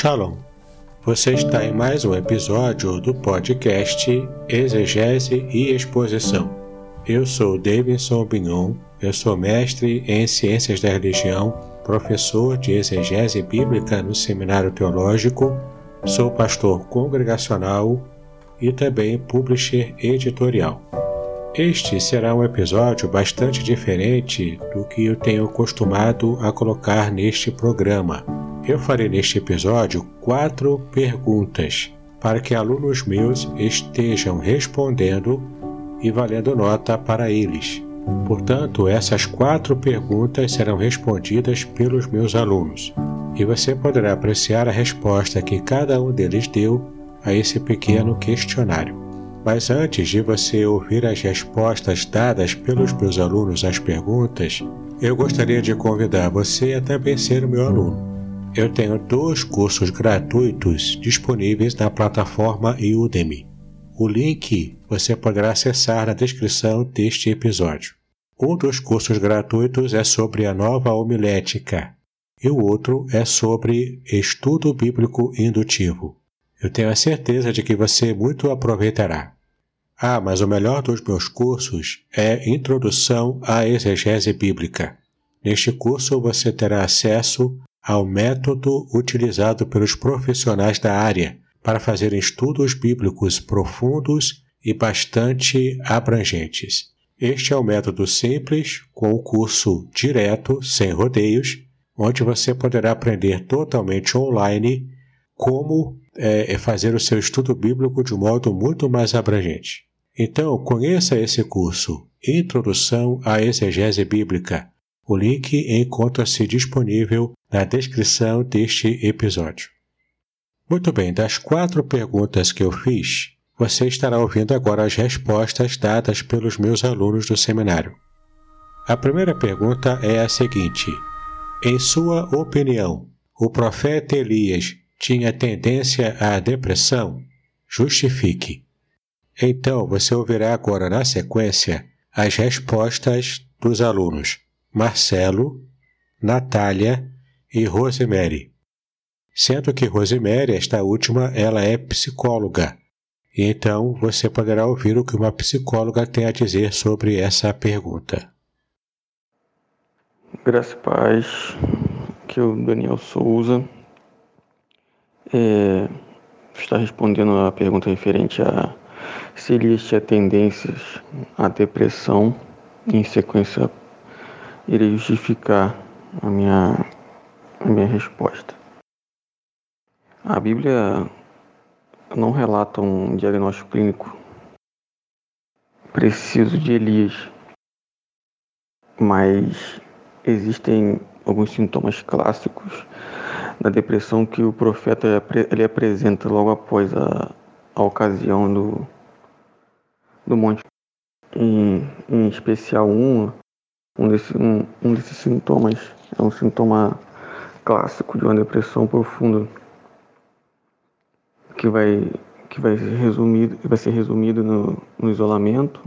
Shalom. Você está em mais um episódio do podcast Exegese e Exposição. Eu sou Davidson Bignon, eu sou mestre em Ciências da Religião, professor de exegese bíblica no Seminário Teológico, sou pastor congregacional e também publisher editorial. Este será um episódio bastante diferente do que eu tenho costumado a colocar neste programa. Eu farei neste episódio quatro perguntas para que alunos meus estejam respondendo e valendo nota para eles. Portanto, essas quatro perguntas serão respondidas pelos meus alunos e você poderá apreciar a resposta que cada um deles deu a esse pequeno questionário. Mas antes de você ouvir as respostas dadas pelos meus alunos às perguntas, eu gostaria de convidar você a também ser meu aluno. Eu tenho dois cursos gratuitos disponíveis na plataforma Udemy. O link você poderá acessar na descrição deste episódio. Um dos cursos gratuitos é sobre a nova homilética e o outro é sobre estudo bíblico indutivo. Eu tenho a certeza de que você muito aproveitará. Ah, mas o melhor dos meus cursos é Introdução à Exegese Bíblica. Neste curso você terá acesso ao método utilizado pelos profissionais da área para fazer estudos bíblicos profundos e bastante abrangentes. Este é o método simples, com o curso direto, sem rodeios, onde você poderá aprender totalmente online como é, fazer o seu estudo bíblico de um modo muito mais abrangente. Então, conheça esse curso, Introdução à Exegese Bíblica. O link encontra-se disponível na descrição deste episódio. Muito bem, das quatro perguntas que eu fiz, você estará ouvindo agora as respostas dadas pelos meus alunos do seminário. A primeira pergunta é a seguinte: Em sua opinião, o profeta Elias tinha tendência à depressão, justifique. Então você ouvirá agora na sequência as respostas dos alunos Marcelo, Natália e Rosemary. Sendo que Rosemary, esta última, ela é psicóloga. Então você poderá ouvir o que uma psicóloga tem a dizer sobre essa pergunta. Graças a paz, que o Daniel Souza é, está respondendo a pergunta referente a se ele tinha tendências à depressão. Em sequência, irei justificar a minha, a minha resposta. A Bíblia não relata um diagnóstico clínico preciso de Elias, mas existem alguns sintomas clássicos da depressão que o profeta ele apresenta logo após a, a ocasião do, do monte. Em, em especial uma, um, desse, um, um desses sintomas é um sintoma clássico de uma depressão profunda que vai que vai ser resumido vai ser resumido no, no isolamento,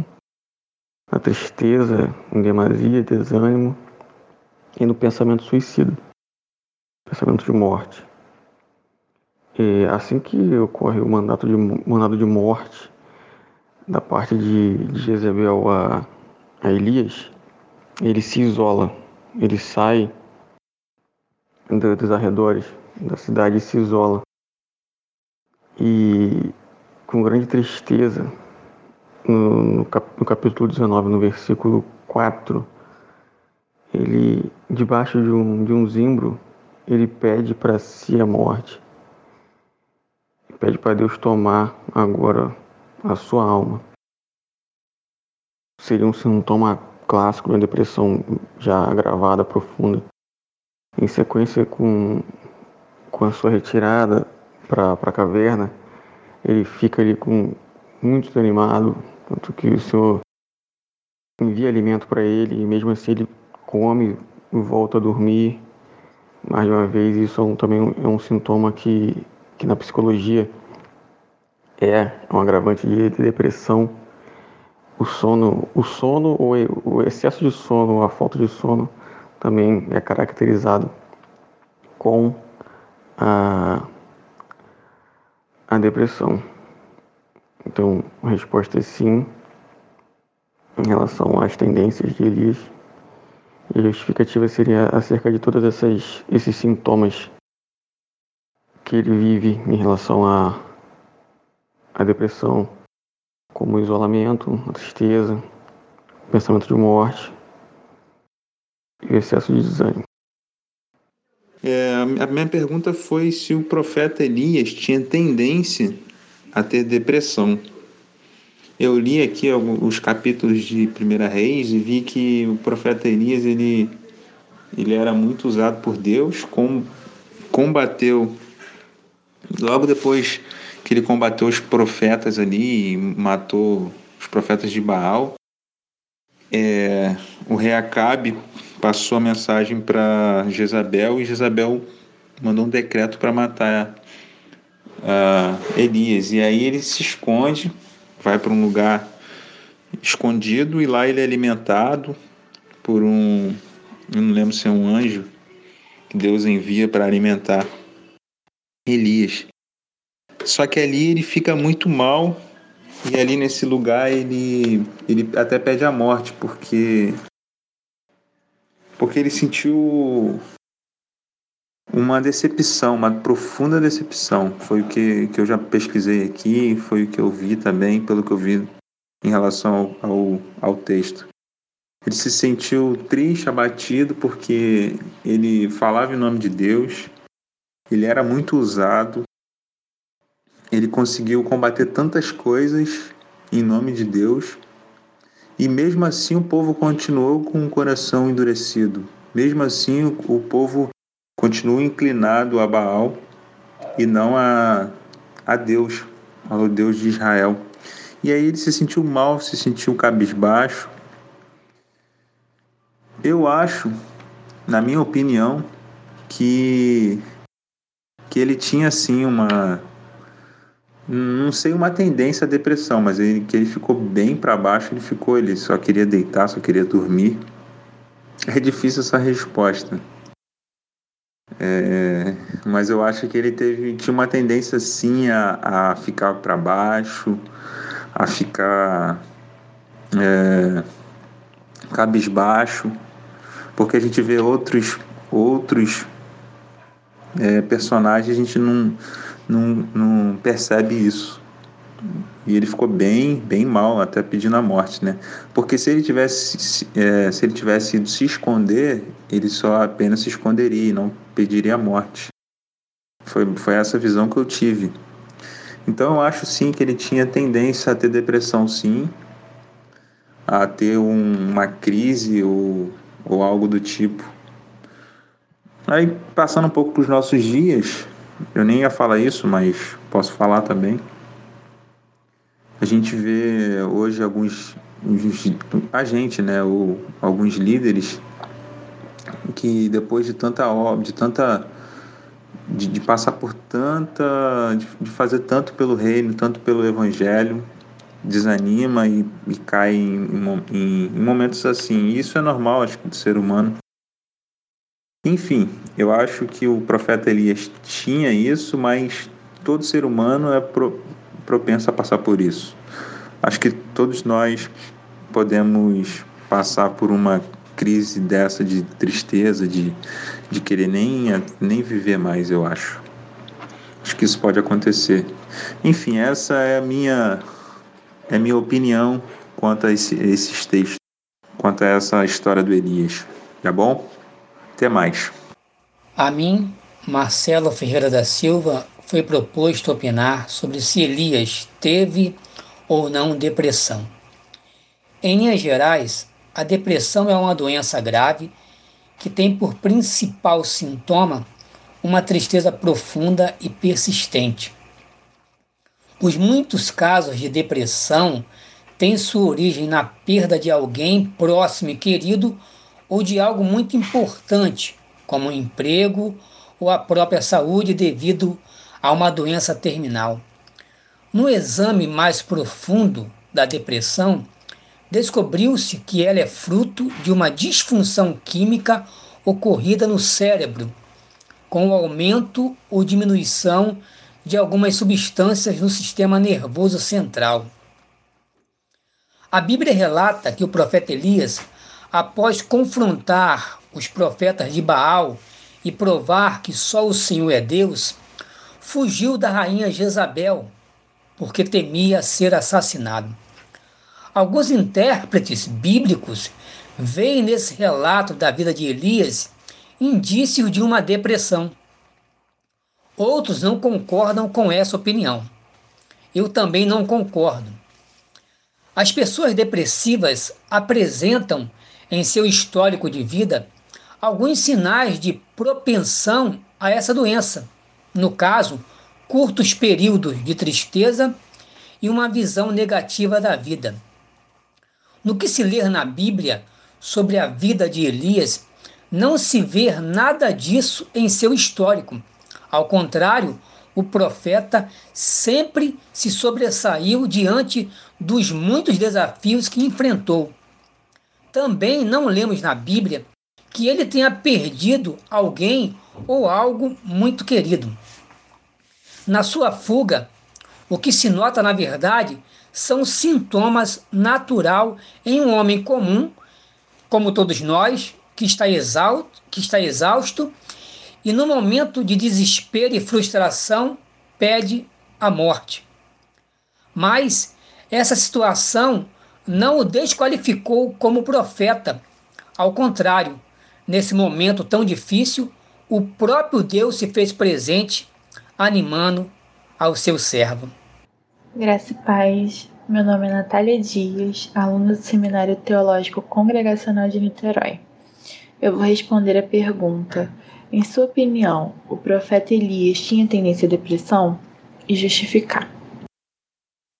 na tristeza, em demasia, desânimo e no pensamento suicida pensamento de morte. E assim que ocorre o mandato de, mandado de morte da parte de, de Jezebel a, a Elias, ele se isola, ele sai do, dos arredores da cidade e se isola. E com grande tristeza, no, no, cap, no capítulo 19, no versículo 4, ele, debaixo de um, de um zimbro, ele pede para si a morte. Pede para Deus tomar agora a sua alma. Seria um sintoma clássico uma depressão já agravada, profunda. Em sequência com, com a sua retirada para a caverna, ele fica ali com muito desanimado, tanto que o Senhor envia alimento para ele e mesmo assim ele come e volta a dormir mais uma vez, isso é um, também é um sintoma que, que na psicologia é um agravante de depressão. O sono, o sono ou o excesso de sono, a falta de sono também é caracterizado com a, a depressão. Então, a resposta é sim, em relação às tendências de Elias. E a justificativa seria acerca de todos esses sintomas que ele vive em relação à, à depressão, como o isolamento, a tristeza, o pensamento de morte e o excesso de desânimo. É, a minha pergunta foi se o profeta Elias tinha tendência a ter depressão. Eu li aqui os capítulos de Primeira Reis e vi que o profeta Elias ele, ele era muito usado por Deus, com, combateu logo depois que ele combateu os profetas ali e matou os profetas de Baal. É, o rei Acabe passou a mensagem para Jezabel e Jezabel mandou um decreto para matar uh, Elias. E aí ele se esconde, vai para um lugar escondido e lá ele é alimentado por um, eu não lembro se é um anjo que Deus envia para alimentar Elias. Só que ali ele fica muito mal e ali nesse lugar ele, ele até pede a morte porque porque ele sentiu uma decepção, uma profunda decepção. Foi o que, que eu já pesquisei aqui, foi o que eu vi também, pelo que eu vi em relação ao, ao, ao texto. Ele se sentiu triste, abatido, porque ele falava em nome de Deus, ele era muito usado, ele conseguiu combater tantas coisas em nome de Deus, e mesmo assim o povo continuou com o coração endurecido. Mesmo assim o, povo continua inclinado a Baal e não a, a Deus, ao Deus de Israel. E aí ele se sentiu mal, se sentiu cabisbaixo. Eu acho, na minha opinião, que que ele tinha sim uma não sei uma tendência à depressão, mas ele, que ele ficou bem para baixo, ele ficou, ele só queria deitar, só queria dormir. É difícil essa resposta. É, mas eu acho que ele teve tinha uma tendência sim a, a ficar para baixo, a ficar é, cabisbaixo, porque a gente vê outros outros é, personagens a gente não não, não percebe isso. E ele ficou bem, bem mal, até pedindo a morte, né? Porque se ele tivesse, é, se ele tivesse ido se esconder, ele só apenas se esconderia e não pediria a morte. Foi, foi essa visão que eu tive. Então eu acho sim que ele tinha tendência a ter depressão, sim, a ter um, uma crise ou, ou algo do tipo. Aí passando um pouco para os nossos dias, eu nem ia falar isso, mas posso falar também. A gente vê hoje alguns a gente, né, ou alguns líderes que depois de tanta obra, de tanta de, de passar por tanta de, de, fazer tanto pelo reino, tanto pelo evangelho, desanima e, e cai em, em, em momentos assim. Isso é normal, acho que do ser humano. Enfim, eu acho que o profeta Elias tinha isso, mas todo ser humano é pro, propenso a passar por isso. Acho que todos nós podemos passar por uma crise dessa de tristeza, de, de querer nem, nem viver mais, eu acho. Acho que isso pode acontecer. Enfim, essa é a minha, é a minha opinião quanto a esse, esses textos, quanto a essa história do Elias. Tá bom? Até mais. A mim, Marcelo Ferreira da Silva, foi proposto opinar sobre se Elias teve ou não depressão. Em linhas gerais, a depressão é uma doença grave que tem por principal sintoma uma tristeza profunda e persistente. Os muitos casos de depressão têm sua origem na perda de alguém próximo e querido ou de algo muito importante, como o emprego ou a própria saúde devido a uma doença terminal. No exame mais profundo da depressão, descobriu-se que ela é fruto de uma disfunção química ocorrida no cérebro, com o aumento ou diminuição de algumas substâncias no sistema nervoso central. A Bíblia relata que o profeta Elias, após confrontar os profetas de Baal e provar que só o Senhor é Deus, fugiu da rainha Jezabel, porque temia ser assassinado. Alguns intérpretes bíblicos veem nesse relato da vida de Elias indícios de uma depressão. Outros não concordam com essa opinião. Eu também não concordo. As pessoas depressivas apresentam em seu histórico de vida alguns sinais de propensão a essa doença. No caso, curtos períodos de tristeza e uma visão negativa da vida. No que se lê na Bíblia sobre a vida de Elias, não se vê nada disso em seu histórico. Ao contrário, o profeta sempre se sobressaiu diante dos muitos desafios que enfrentou. Também não lemos na Bíblia que ele tenha perdido alguém ou algo muito querido. Na sua fuga, o que se nota na verdade são sintomas natural em um homem comum, como todos nós, que está exausto, que está exausto e no momento de desespero e frustração pede a morte. Mas essa situação não o desqualificou como profeta. Ao contrário, nesse momento tão difícil, o próprio Deus se fez presente, animando ao seu servo. Graça e paz. Meu nome é Natália Dias, aluna do Seminário Teológico Congregacional de Niterói. Eu vou responder a pergunta: em sua opinião, o profeta Elias tinha tendência à depressão? E justificar.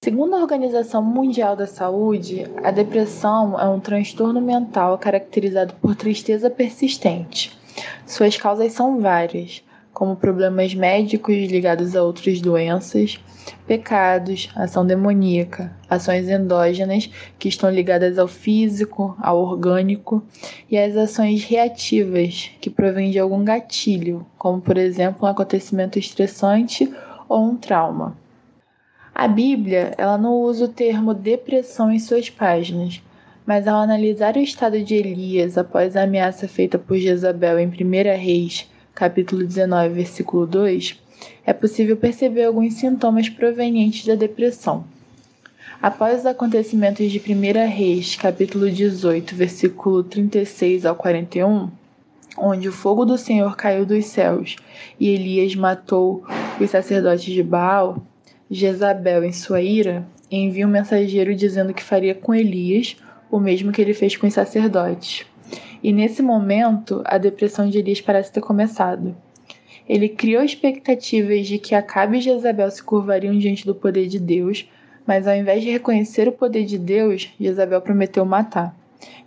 Segundo a Organização Mundial da Saúde, a depressão é um transtorno mental caracterizado por tristeza persistente. Suas causas são várias, como problemas médicos ligados a outras doenças, pecados, ação demoníaca, ações endógenas que estão ligadas ao físico, ao orgânico, e as ações reativas que provêm de algum gatilho, como por exemplo um acontecimento estressante ou um trauma. A Bíblia, ela não usa o termo depressão em suas páginas, mas ao analisar o estado de Elias após a ameaça feita por Jezabel em 1 Reis, capítulo 19, versículo 2, é possível perceber alguns sintomas provenientes da depressão. Após os acontecimentos de 1 Reis, capítulo 18, versículo 36 ao 41, onde o fogo do Senhor caiu dos céus e Elias matou os sacerdotes de Baal, Jezabel, em sua ira, envia um mensageiro dizendo que faria com Elias o mesmo que ele fez com os sacerdotes. E nesse momento, a depressão de Elias parece ter começado. Ele criou expectativas de que Acabe e Jezabel se curvariam diante do poder de Deus, mas ao invés de reconhecer o poder de Deus, Jezabel prometeu matar.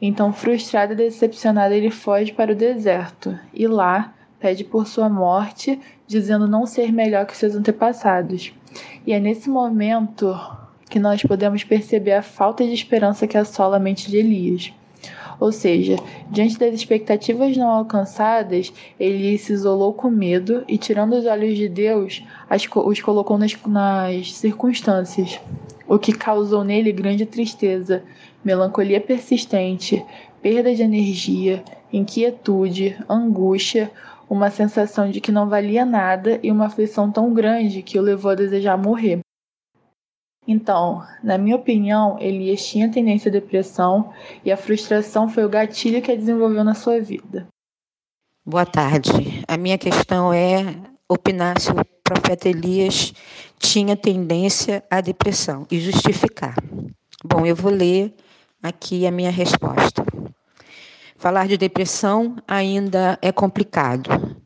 Então, frustrado e decepcionado, ele foge para o deserto e lá pede por sua morte, dizendo não ser melhor que seus antepassados. E é nesse momento que nós podemos perceber a falta de esperança que assola a mente de Elias. Ou seja, diante das expectativas não alcançadas, ele se isolou com medo e, tirando os olhos de Deus, os colocou nas, nas circunstâncias, o que causou nele grande tristeza, melancolia persistente, perda de energia, inquietude, angústia, uma sensação de que não valia nada e uma aflição tão grande que o levou a desejar morrer. Então, na minha opinião, Elias tinha tendência à depressão e a frustração foi o gatilho que a desenvolveu na sua vida. Boa tarde. A minha questão é opinar se o profeta Elias tinha tendência à depressão e justificar. Bom, eu vou ler aqui a minha resposta. Falar de depressão ainda é complicado,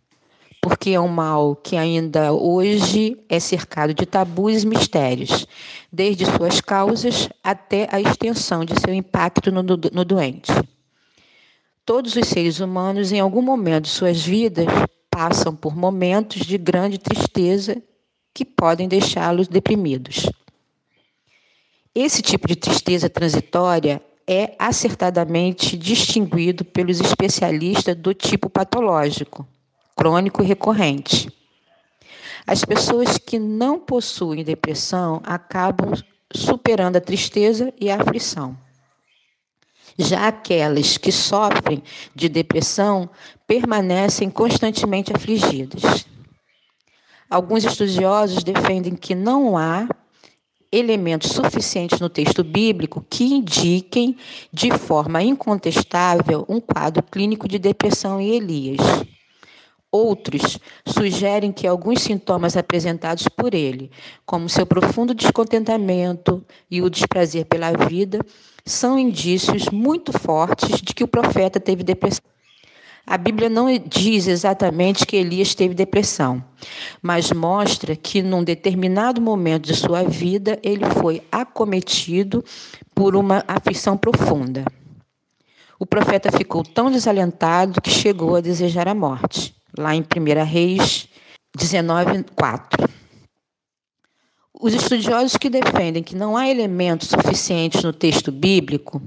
porque é um mal que ainda hoje é cercado de tabus e mistérios, desde suas causas até a extensão de seu impacto no, no doente. Todos os seres humanos, em algum momento de suas vidas, passam por momentos de grande tristeza que podem deixá-los deprimidos. Esse tipo de tristeza transitória é acertadamente distinguido pelos especialistas do tipo patológico, crônico e recorrente. As pessoas que não possuem depressão acabam superando a tristeza e a aflição. Já aquelas que sofrem de depressão permanecem constantemente afligidas. Alguns estudiosos defendem que não há elementos suficientes no texto bíblico que indiquem de forma incontestável um quadro clínico de depressão em Elias. Outros sugerem que alguns sintomas apresentados por ele, como seu profundo descontentamento e o desprazer pela vida, são indícios muito fortes de que o profeta teve depressão. A Bíblia não diz exatamente que Elias teve depressão, mas mostra que num determinado momento de sua vida ele foi acometido por uma aflição profunda. O profeta ficou tão desalentado que chegou a desejar a morte, lá em 1 Reis 19, 4. Os estudiosos que defendem que não há elementos suficientes no texto bíblico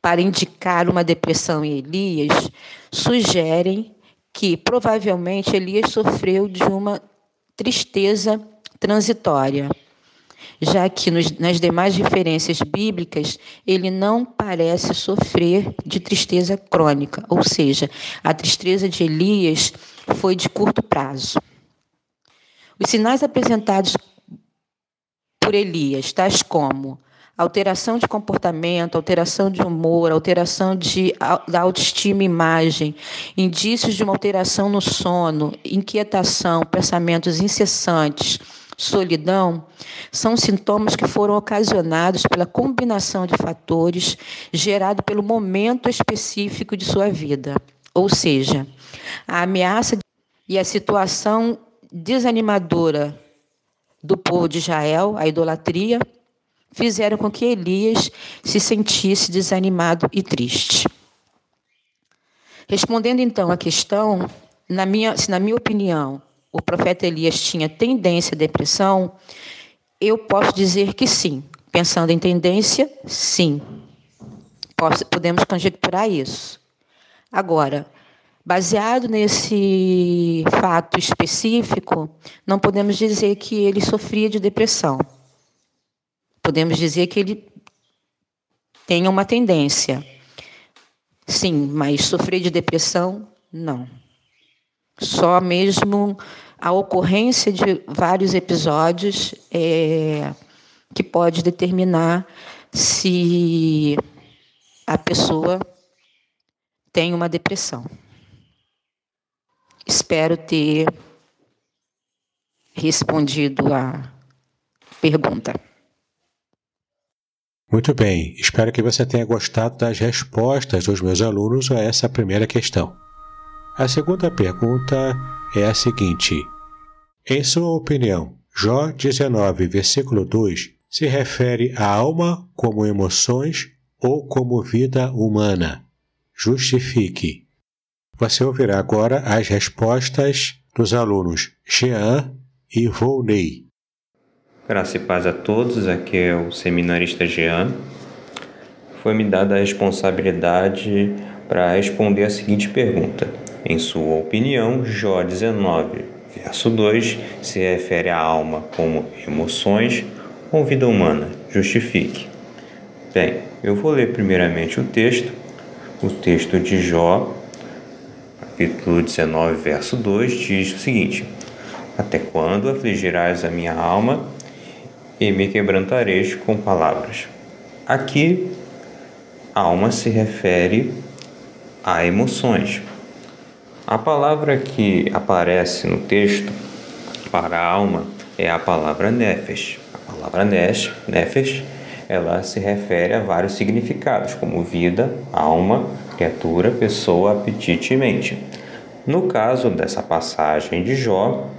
para indicar uma depressão em Elias sugerem que provavelmente Elias sofreu de uma tristeza transitória, já que nos, nas demais referências bíblicas ele não parece sofrer de tristeza crônica, ou seja, a tristeza de Elias foi de curto prazo. Os sinais apresentados por Elias, tais como alteração de comportamento, alteração de humor, alteração de, da autoestima e imagem, indícios de uma alteração no sono, inquietação, pensamentos incessantes, solidão, são sintomas que foram ocasionados pela combinação de fatores gerado pelo momento específico de sua vida. Ou seja, a ameaça e a situação desanimadora do povo de Israel, a idolatria, fizeram com que Elias se sentisse desanimado e triste. Respondendo então à questão, na minha, se na minha opinião o profeta Elias tinha tendência à depressão, eu posso dizer que sim. Pensando em tendência, sim. Posso, podemos conjecturar isso. Agora, Baseado nesse fato específico, não podemos dizer que ele sofria de depressão. Podemos dizer que ele tem uma tendência. Sim, mas sofrer de depressão, não. Só mesmo a ocorrência de vários episódios é, que pode determinar se a pessoa tem uma depressão. Espero ter respondido a pergunta. Muito bem, espero que você tenha gostado das respostas dos meus alunos a essa primeira questão. A segunda pergunta é a seguinte: Em sua opinião, Jó 19, versículo 2 se refere à alma como emoções ou como vida humana? Justifique. Você ouvirá agora as respostas dos alunos Jean e Volney. Graça e paz a todos, aqui é o seminarista Jean. Foi-me dada a responsabilidade para responder a seguinte pergunta. Em sua opinião, Jó 19, verso 2, se refere à alma como emoções ou vida humana? Justifique. Bem, eu vou ler primeiramente o texto, o texto de Jó capítulo 19, verso 2, diz o seguinte: Até quando afligirás a minha alma e me quebrantareis com palavras? Aqui, alma se refere a emoções. A palavra que aparece no texto para a alma é a palavra nefesh. A palavra nefesh, ela se refere a vários significados, como vida, alma, criatura, pessoa, apetite e mente. No caso dessa passagem de Jó,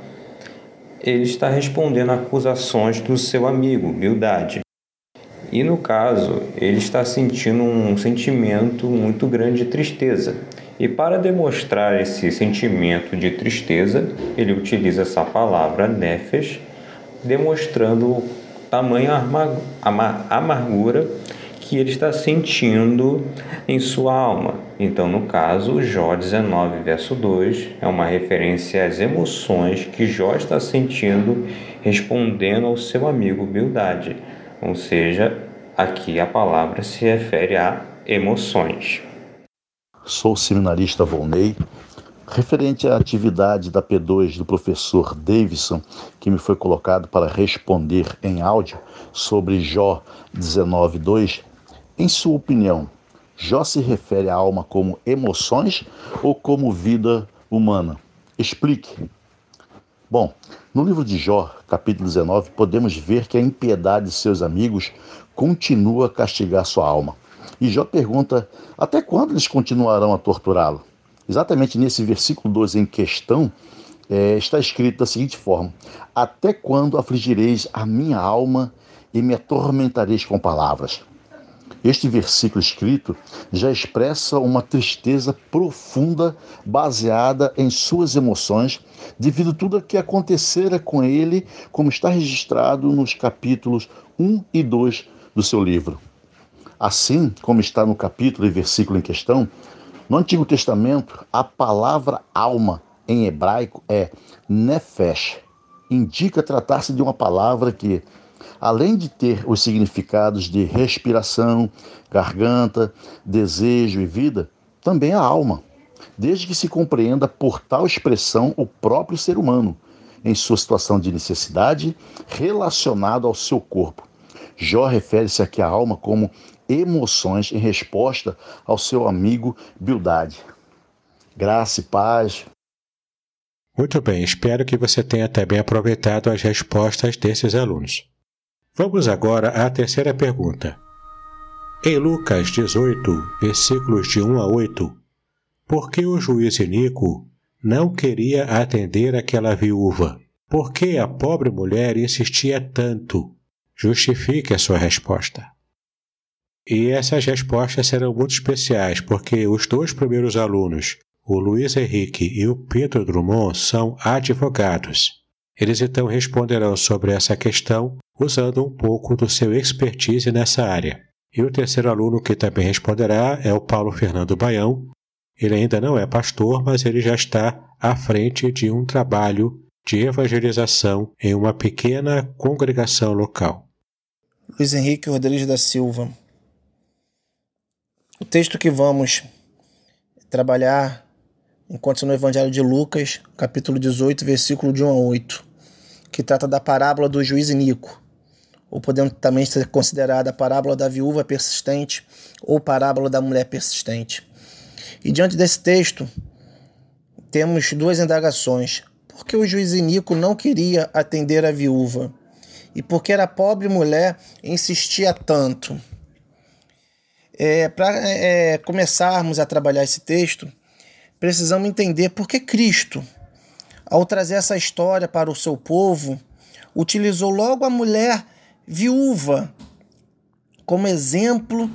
ele está respondendo acusações do seu amigo, Bildade. E no caso, ele está sentindo um sentimento muito grande de tristeza. E para demonstrar esse sentimento de tristeza, ele utiliza essa palavra nefesh, demonstrando tamanha amargura que ele está sentindo em sua alma. Então, no caso, Jó 19, verso 2 é uma referência às emoções que Jó está sentindo respondendo ao seu amigo Bildade. Ou seja, aqui a palavra se refere a emoções. Sou o seminarista Volney. Referente à atividade da P2 do professor Davidson, que me foi colocado para responder em áudio sobre Jó 19.2, em sua opinião, Jó se refere à alma como emoções ou como vida humana? Explique. Bom, no livro de Jó, capítulo 19, podemos ver que a impiedade de seus amigos continua a castigar sua alma. E Jó pergunta: até quando eles continuarão a torturá-lo? Exatamente nesse versículo 12 em questão, é, está escrito da seguinte forma: Até quando afligireis a minha alma e me atormentareis com palavras? Este versículo escrito já expressa uma tristeza profunda baseada em suas emoções, devido a tudo o que acontecera com ele, como está registrado nos capítulos 1 e 2 do seu livro. Assim como está no capítulo e versículo em questão, no Antigo Testamento, a palavra alma em hebraico é nefesh. Indica tratar-se de uma palavra que, além de ter os significados de respiração, garganta, desejo e vida, também a alma, desde que se compreenda por tal expressão o próprio ser humano, em sua situação de necessidade relacionado ao seu corpo. Jó refere-se aqui à alma como emoções em resposta ao seu amigo Bildade. Graça e paz. Muito bem, espero que você tenha também aproveitado as respostas desses alunos. Vamos agora à terceira pergunta. Em Lucas 18, versículos de 1 a 8, por que o juiz Inico não queria atender aquela viúva? Por que a pobre mulher insistia tanto? Justifique a sua resposta. E essas respostas serão muito especiais, porque os dois primeiros alunos, o Luiz Henrique e o Pedro Drummond, são advogados. Eles então responderão sobre essa questão usando um pouco do seu expertise nessa área. E o terceiro aluno que também responderá é o Paulo Fernando Baião. Ele ainda não é pastor, mas ele já está à frente de um trabalho de evangelização em uma pequena congregação local. Luiz Henrique Rodrigues da Silva, o texto que vamos trabalhar encontra-se no Evangelho de Lucas, capítulo 18, versículo de 1 a 8, que trata da parábola do juiz Nico, ou podemos também ser considerada a parábola da viúva persistente ou parábola da mulher persistente. E diante desse texto, temos duas indagações. Por que o juiz Nico não queria atender a viúva? E por que a pobre mulher insistia tanto? É, Para é, começarmos a trabalhar esse texto, precisamos entender por que Cristo, ao trazer essa história para o seu povo, utilizou logo a mulher viúva como exemplo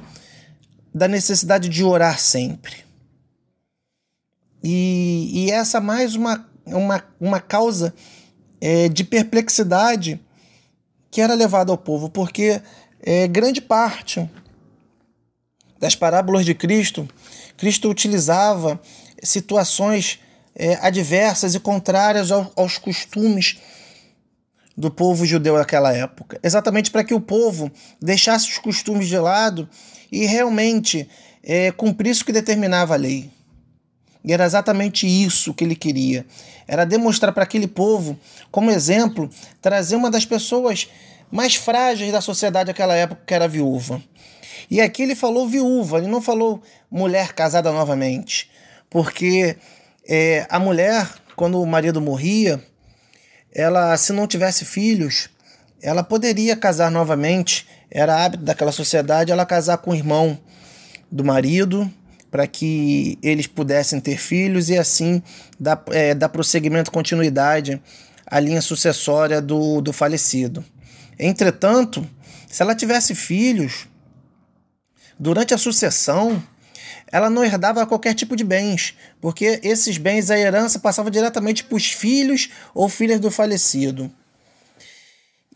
da necessidade de orar sempre. E, e essa mais uma, uma, uma causa é, de perplexidade que era levada ao povo, porque é, grande parte das parábolas de Cristo, Cristo utilizava situações é, adversas e contrárias ao, aos costumes do povo judeu daquela época, exatamente para que o povo deixasse os costumes de lado e realmente é, cumprisse o que determinava a lei. E era exatamente isso que ele queria. Era demonstrar para aquele povo, como exemplo, trazer uma das pessoas mais frágeis da sociedade daquela época, que era viúva. E aqui ele falou viúva, ele não falou mulher casada novamente, porque é, a mulher, quando o marido morria, ela, se não tivesse filhos, ela poderia casar novamente. Era hábito daquela sociedade ela casar com o irmão do marido para que eles pudessem ter filhos e assim dar, é, dar prosseguimento, continuidade à linha sucessória do, do falecido. Entretanto, se ela tivesse filhos, durante a sucessão, ela não herdava qualquer tipo de bens, porque esses bens, a herança, passava diretamente para os filhos ou filhas do falecido.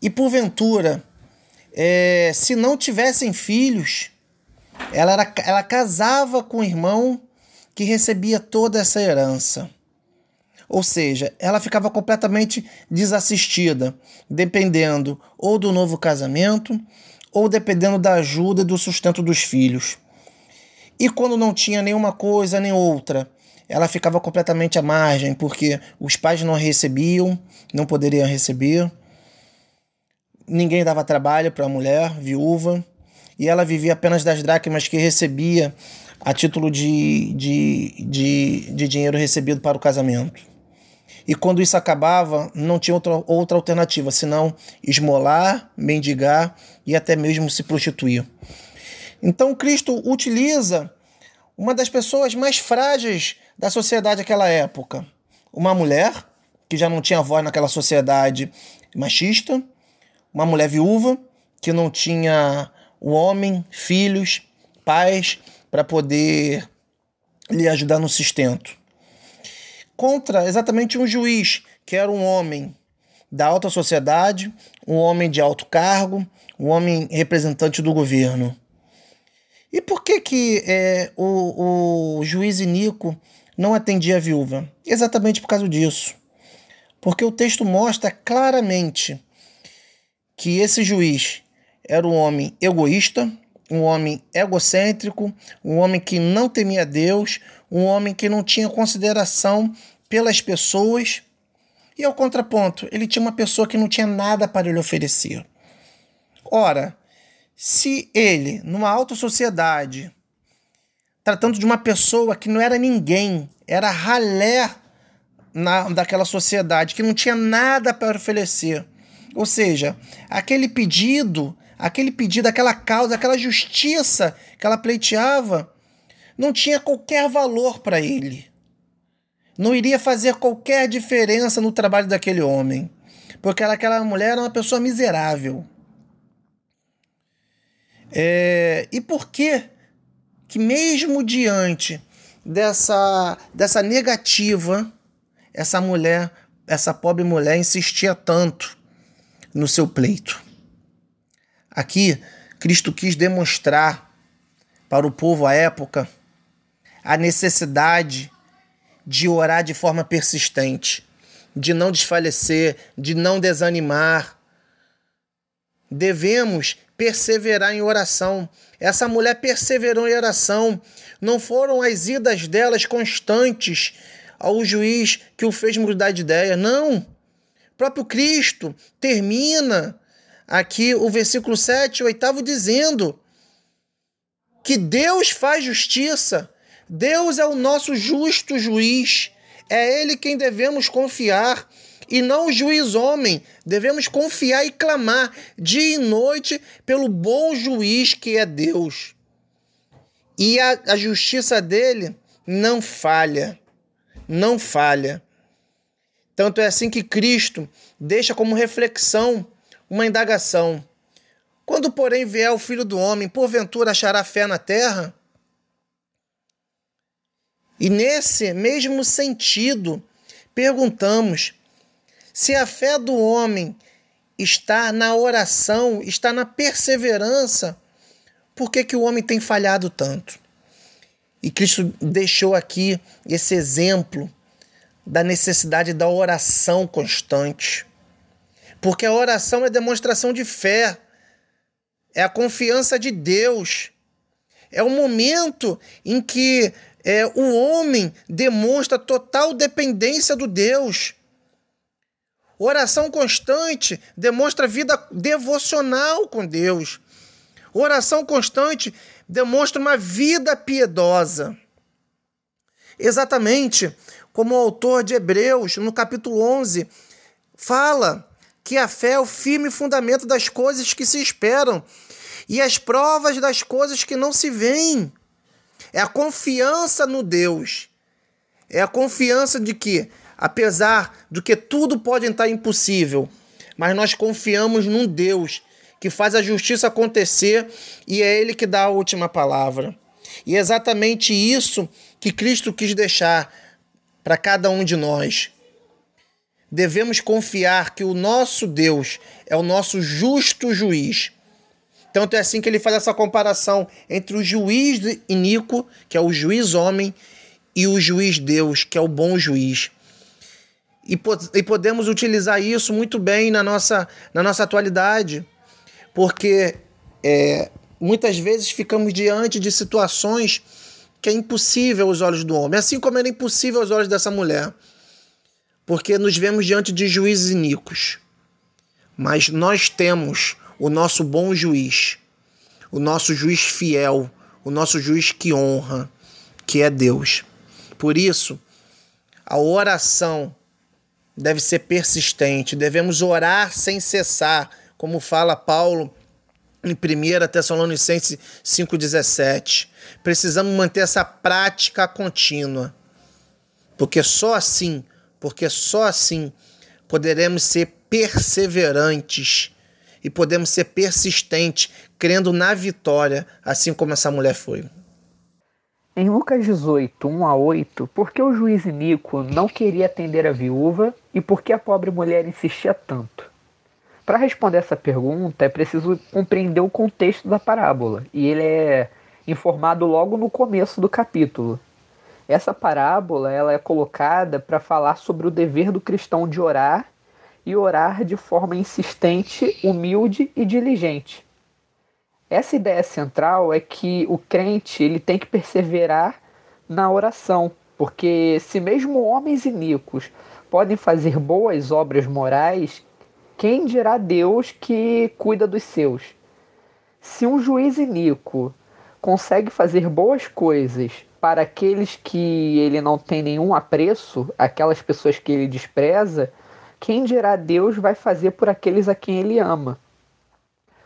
E porventura, é, se não tivessem filhos, ela, era, ela casava com o irmão que recebia toda essa herança. Ou seja, ela ficava completamente desassistida, dependendo ou do novo casamento ou dependendo da ajuda e do sustento dos filhos. E quando não tinha nenhuma coisa nem outra, ela ficava completamente à margem, porque os pais não recebiam, não poderiam receber, ninguém dava trabalho para a mulher viúva, e ela vivia apenas das dracmas que recebia a título de, de, de, de dinheiro recebido para o casamento. E quando isso acabava, não tinha outra, outra alternativa senão esmolar, mendigar e até mesmo se prostituir. Então Cristo utiliza uma das pessoas mais frágeis da sociedade daquela época, uma mulher que já não tinha voz naquela sociedade machista, uma mulher viúva que não tinha o homem, filhos, pais para poder lhe ajudar no sustento. Contra exatamente um juiz que era um homem da alta sociedade, um homem de alto cargo, um homem representante do governo. E por que que é, o, o juiz Inico não atendia a viúva? Exatamente por causa disso. Porque o texto mostra claramente que esse juiz era um homem egoísta, um homem egocêntrico, um homem que não temia Deus, um homem que não tinha consideração pelas pessoas. E ao contraponto, ele tinha uma pessoa que não tinha nada para lhe oferecer. Ora, se ele, numa alta sociedade, tratando de uma pessoa que não era ninguém, era ralé na, daquela sociedade, que não tinha nada para oferecer. Ou seja, aquele pedido, aquele pedido, aquela causa, aquela justiça que ela pleiteava, não tinha qualquer valor para ele. Não iria fazer qualquer diferença no trabalho daquele homem. Porque aquela mulher era uma pessoa miserável. É, e por que que mesmo diante dessa, dessa negativa, essa mulher, essa pobre mulher insistia tanto no seu pleito? Aqui, Cristo quis demonstrar para o povo à época a necessidade de orar de forma persistente, de não desfalecer, de não desanimar. Devemos perseverar em oração. Essa mulher perseverou em oração. Não foram as idas delas constantes ao juiz que o fez mudar de ideia. Não. O próprio Cristo termina aqui o versículo 7 e 8 dizendo que Deus faz justiça. Deus é o nosso justo juiz. É Ele quem devemos confiar e não o juiz homem. Devemos confiar e clamar dia e noite pelo bom juiz que é Deus. E a, a justiça dele não falha. Não falha. Tanto é assim que Cristo deixa como reflexão uma indagação. Quando, porém, vier o filho do homem, porventura achará fé na terra? E nesse mesmo sentido, perguntamos: se a fé do homem está na oração, está na perseverança, por que, que o homem tem falhado tanto? E Cristo deixou aqui esse exemplo da necessidade da oração constante. Porque a oração é demonstração de fé, é a confiança de Deus, é o momento em que é, o homem demonstra total dependência do Deus. Oração constante demonstra vida devocional com Deus. Oração constante demonstra uma vida piedosa. Exatamente como o autor de Hebreus, no capítulo 11, fala que a fé é o firme fundamento das coisas que se esperam e as provas das coisas que não se veem. É a confiança no Deus. É a confiança de que apesar do que tudo pode estar impossível, mas nós confiamos num Deus que faz a justiça acontecer e é Ele que dá a última palavra. E é exatamente isso que Cristo quis deixar para cada um de nós. Devemos confiar que o nosso Deus é o nosso justo juiz, Tanto é assim que ele faz essa comparação entre o juiz iníquo, que é o juiz homem, e o juiz Deus, que é o bom juiz. E, e podemos utilizar isso muito bem na nossa, na nossa atualidade, porque é, muitas vezes ficamos diante de situações que é impossível aos olhos do homem, assim como era impossível aos olhos dessa mulher, porque nos vemos diante de juízes iníquos. Mas nós temos o nosso bom juiz, o nosso juiz fiel, o nosso juiz que honra, que é Deus. Por isso, a oração deve ser persistente, devemos orar sem cessar, como fala Paulo em 1 Tessalonicenses 5,17. Precisamos manter essa prática contínua, porque só assim, porque só assim poderemos ser perseverantes e podemos ser persistentes, crendo na vitória, assim como essa mulher foi. Em Lucas 18, 1 a 8, por que o juiz Inico não queria atender a viúva e por que a pobre mulher insistia tanto? Para responder essa pergunta, é preciso compreender o contexto da parábola, e ele é informado logo no começo do capítulo. Essa parábola ela é colocada para falar sobre o dever do cristão de orar e orar de forma insistente, humilde e diligente. Essa ideia central é que o crente ele tem que perseverar na oração, porque se mesmo homens iníquos podem fazer boas obras morais, quem dirá Deus que cuida dos seus? Se um juiz iníquo consegue fazer boas coisas para aqueles que ele não tem nenhum apreço, aquelas pessoas que ele despreza, quem dirá Deus vai fazer por aqueles a quem ele ama?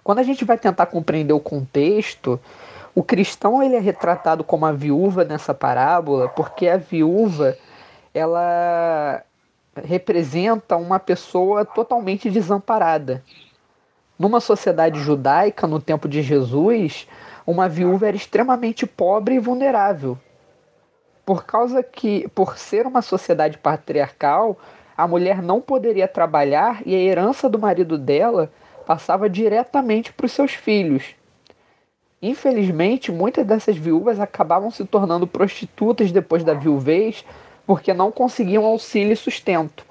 Quando a gente vai tentar compreender o contexto, o cristão ele é retratado como a viúva nessa parábola, porque a viúva ela representa uma pessoa totalmente desamparada. Numa sociedade judaica, no tempo de Jesus, uma viúva era extremamente pobre e vulnerável. Por causa que, por ser uma sociedade patriarcal, a mulher não poderia trabalhar e a herança do marido dela passava diretamente para os seus filhos. Infelizmente, muitas dessas viúvas acabavam se tornando prostitutas depois da viuvez porque não conseguiam auxílio e sustento.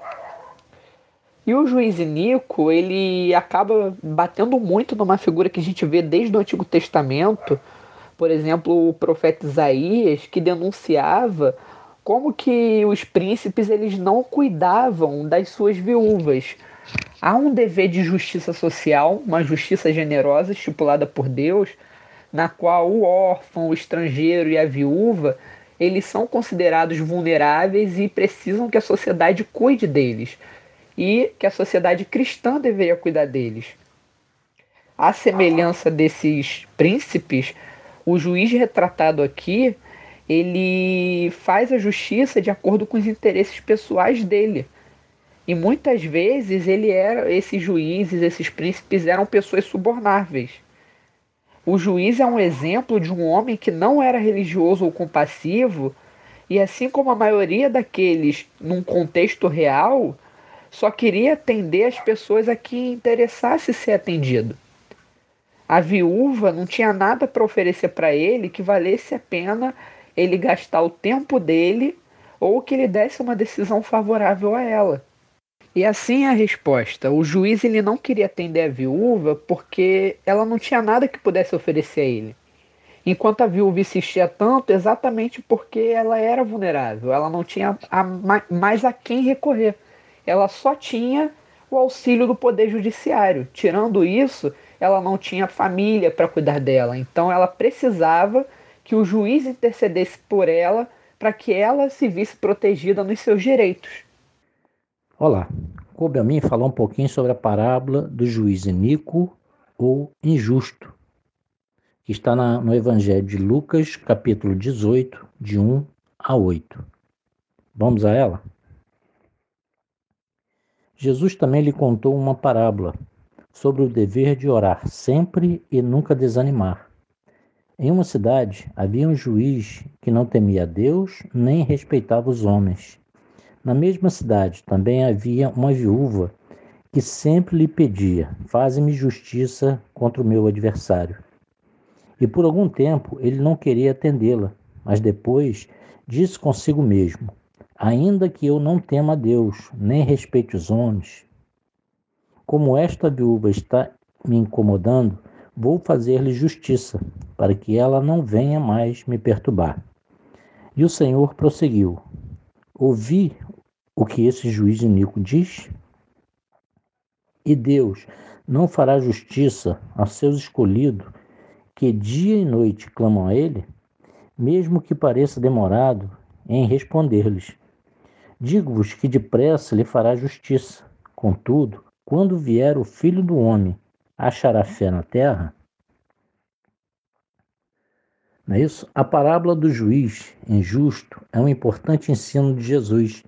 E o juiz Inico, ele acaba batendo muito numa figura que a gente vê desde o Antigo Testamento, por exemplo, o profeta Isaías, que denunciava como que os príncipes eles não cuidavam das suas viúvas. Há um dever de justiça social, uma justiça generosa estipulada por Deus, na qual o órfão, o estrangeiro e a viúva eles são considerados vulneráveis e precisam que a sociedade cuide deles e que a sociedade cristã deveria cuidar deles. À semelhança desses príncipes, o juiz retratado aqui, ele faz a justiça de acordo com os interesses pessoais dele. E muitas vezes ele era esses juízes, esses príncipes eram pessoas subornáveis. O juiz é um exemplo de um homem que não era religioso ou compassivo, e assim como a maioria daqueles num contexto real, só queria atender as pessoas a quem interessasse ser atendido. A viúva não tinha nada para oferecer para ele que valesse a pena ele gastar o tempo dele ou que ele desse uma decisão favorável a ela. E assim é a resposta. O juiz ele não queria atender a viúva porque ela não tinha nada que pudesse oferecer a ele. Enquanto a viúva insistia tanto, exatamente porque ela era vulnerável, ela não tinha a, mais a quem recorrer. Ela só tinha o auxílio do poder judiciário. Tirando isso, ela não tinha família para cuidar dela. Então ela precisava que o juiz intercedesse por ela para que ela se visse protegida nos seus direitos. Olá, coube a mim falar um pouquinho sobre a parábola do juiz iníquo ou injusto, que está na, no Evangelho de Lucas, capítulo 18, de 1 a 8. Vamos a ela? Jesus também lhe contou uma parábola sobre o dever de orar sempre e nunca desanimar. Em uma cidade havia um juiz que não temia Deus nem respeitava os homens. Na mesma cidade também havia uma viúva que sempre lhe pedia: Faze-me justiça contra o meu adversário. E por algum tempo ele não queria atendê-la, mas depois disse consigo mesmo: Ainda que eu não tema a Deus, nem respeite os homens, como esta viúva está me incomodando, vou fazer-lhe justiça, para que ela não venha mais me perturbar. E o Senhor prosseguiu: Ouvi o que esse juiz iníquo diz? E Deus não fará justiça aos seus escolhidos que dia e noite clamam a Ele, mesmo que pareça demorado em responder-lhes. Digo-vos que depressa lhe fará justiça. Contudo, quando vier o Filho do Homem, achará fé na terra? Não é isso? A parábola do juiz injusto é um importante ensino de Jesus,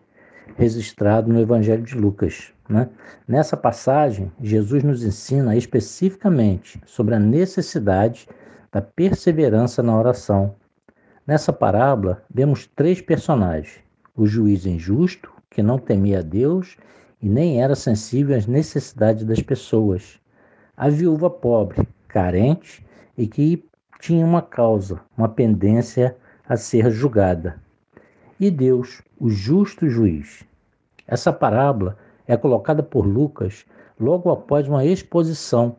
registrado no Evangelho de Lucas. Né? Nessa passagem, Jesus nos ensina especificamente sobre a necessidade da perseverança na oração. Nessa parábola, vemos três personagens: o juiz injusto, que não temia a Deus e nem era sensível às necessidades das pessoas, a viúva pobre, carente e que tinha uma causa, uma pendência a ser julgada. E Deus, o justo juiz. Essa parábola é colocada por Lucas logo após uma exposição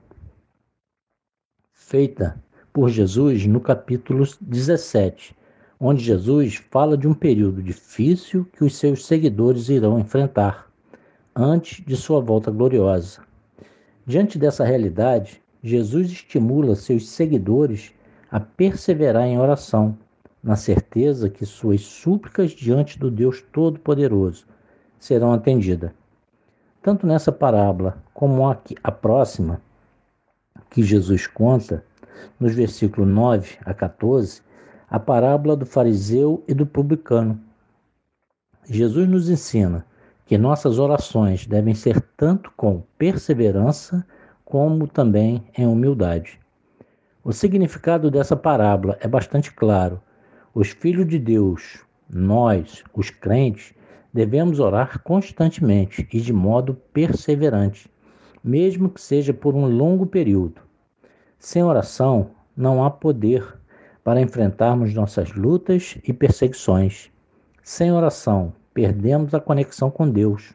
feita por Jesus no capítulo 17, onde Jesus fala de um período difícil que os seus seguidores irão enfrentar antes de sua volta gloriosa. Diante dessa realidade, Jesus estimula seus seguidores a perseverar em oração, na certeza que suas súplicas diante do Deus Todo-Poderoso serão atendidas. Tanto nessa parábola como aqui, a próxima, que Jesus conta, nos versículos 9 a 14, a parábola do fariseu e do publicano. Jesus nos ensina que nossas orações devem ser tanto com perseverança como também em humildade. O significado dessa parábola é bastante claro. Os filhos de Deus, nós, os crentes, devemos orar constantemente e de modo perseverante, mesmo que seja por um longo período. Sem oração, não há poder para enfrentarmos nossas lutas e perseguições. Sem oração, perdemos a conexão com Deus.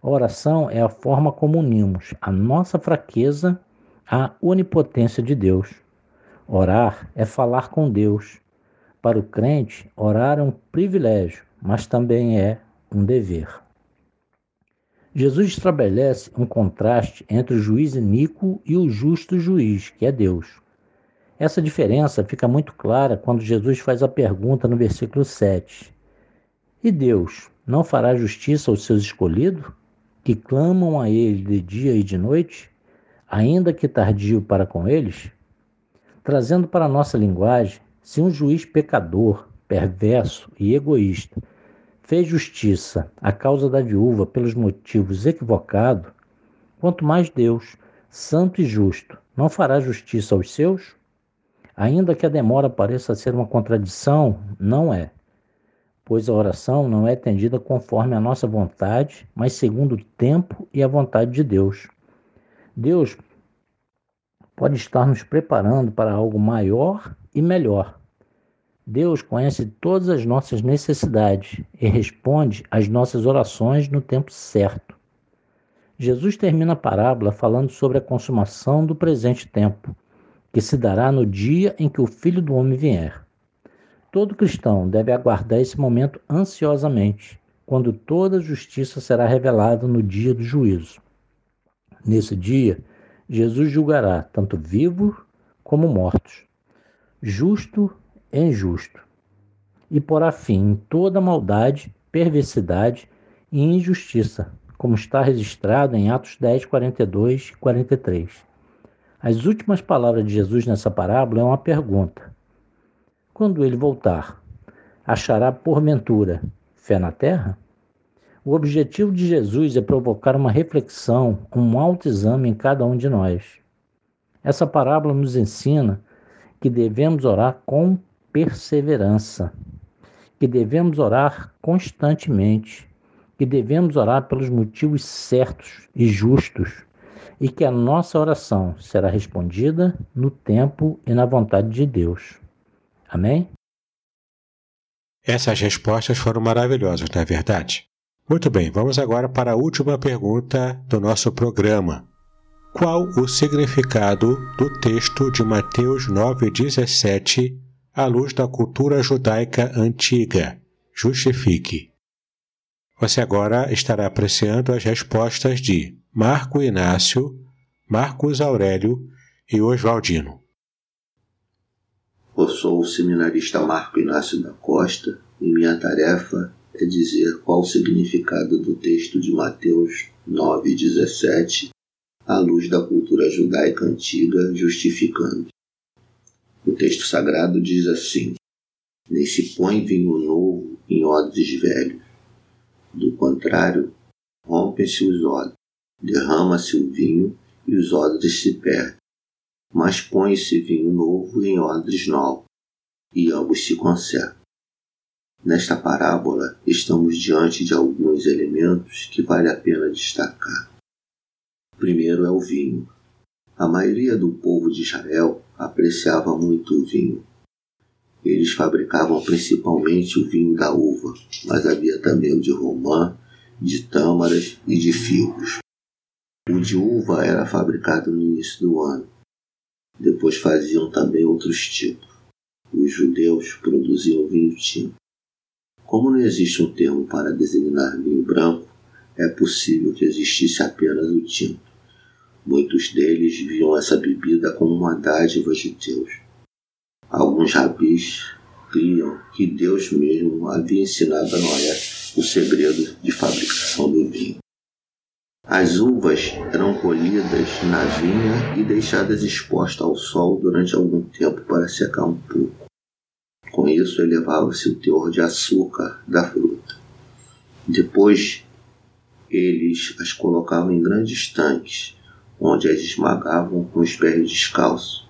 A oração é a forma como unimos a nossa fraqueza à onipotência de Deus. Orar é falar com Deus. Para o crente, orar é um privilégio, mas também é um dever. Jesus estabelece um contraste entre o juiz iníquo e o justo juiz, que é Deus. Essa diferença fica muito clara quando Jesus faz a pergunta no versículo 7. E Deus não fará justiça aos seus escolhidos, que clamam a Ele de dia e de noite, ainda que tardio para com eles? Trazendo para a nossa linguagem, se um juiz pecador, perverso e egoísta fez justiça à causa da viúva pelos motivos equivocados, quanto mais Deus, santo e justo, não fará justiça aos seus? Ainda que a demora pareça ser uma contradição, não é, pois a oração não é atendida conforme a nossa vontade, mas segundo o tempo e a vontade de Deus. Deus pode estar nos preparando para algo maior e melhor. Deus conhece todas as nossas necessidades e responde às nossas orações no tempo certo. Jesus termina a parábola falando sobre a consumação do presente tempo, que se dará no dia em que o Filho do Homem vier. Todo cristão deve aguardar esse momento ansiosamente, quando toda a justiça será revelada no dia do juízo. Nesse dia, Jesus julgará tanto vivos como mortos, justo e injusto, e porá fim em toda maldade, perversidade e injustiça, como está registrado em Atos 10, 42 e 43. As últimas palavras de Jesus nessa parábola é uma pergunta. Quando ele voltar, achará porventura fé na terra? O objetivo de Jesus é provocar uma reflexão, um autoexame em cada um de nós. Essa parábola nos ensina que devemos orar com perseverança, que devemos orar constantemente, que devemos orar pelos motivos certos e justos e que a nossa oração será respondida no tempo e na vontade de Deus. Amém? Essas respostas foram maravilhosas, não é verdade? Muito bem, vamos agora para a última pergunta do nosso programa. Qual o significado do texto de Mateus 9,17 à luz da cultura judaica antiga? Justifique. Você agora estará apreciando as respostas de Marco Inácio, Marcos Aurélio e Oswaldino. Eu sou o seminarista Marco Inácio da Costa e minha tarefa é dizer qual o significado do texto de Mateus 9,17 à luz da cultura judaica antiga, justificando. O texto sagrado diz assim: Nem se põe vinho novo em odres velhos. Do contrário, rompem-se os odres derrama-se o vinho e os odres se perdem. Mas põe-se vinho novo em odres novos, e ambos se conservam. Nesta parábola, estamos diante de alguns elementos que vale a pena destacar. O primeiro é o vinho. A maioria do povo de Israel apreciava muito o vinho. Eles fabricavam principalmente o vinho da uva, mas havia também o de romã, de tâmaras e de figos. O de uva era fabricado no início do ano. Depois faziam também outros tipos. Os judeus produziam vinho tinto. Como não existe um termo para designar vinho branco, é possível que existisse apenas o tinto. Muitos deles viam essa bebida como uma dádiva de Deus. Alguns rabis criam que Deus mesmo havia ensinado a Noé o segredo de fabricação do vinho. As uvas eram colhidas na vinha e deixadas expostas ao sol durante algum tempo para secar um pouco. Com isso, elevava-se o teor de açúcar da fruta. Depois, eles as colocavam em grandes tanques, onde as esmagavam com os pés descalços.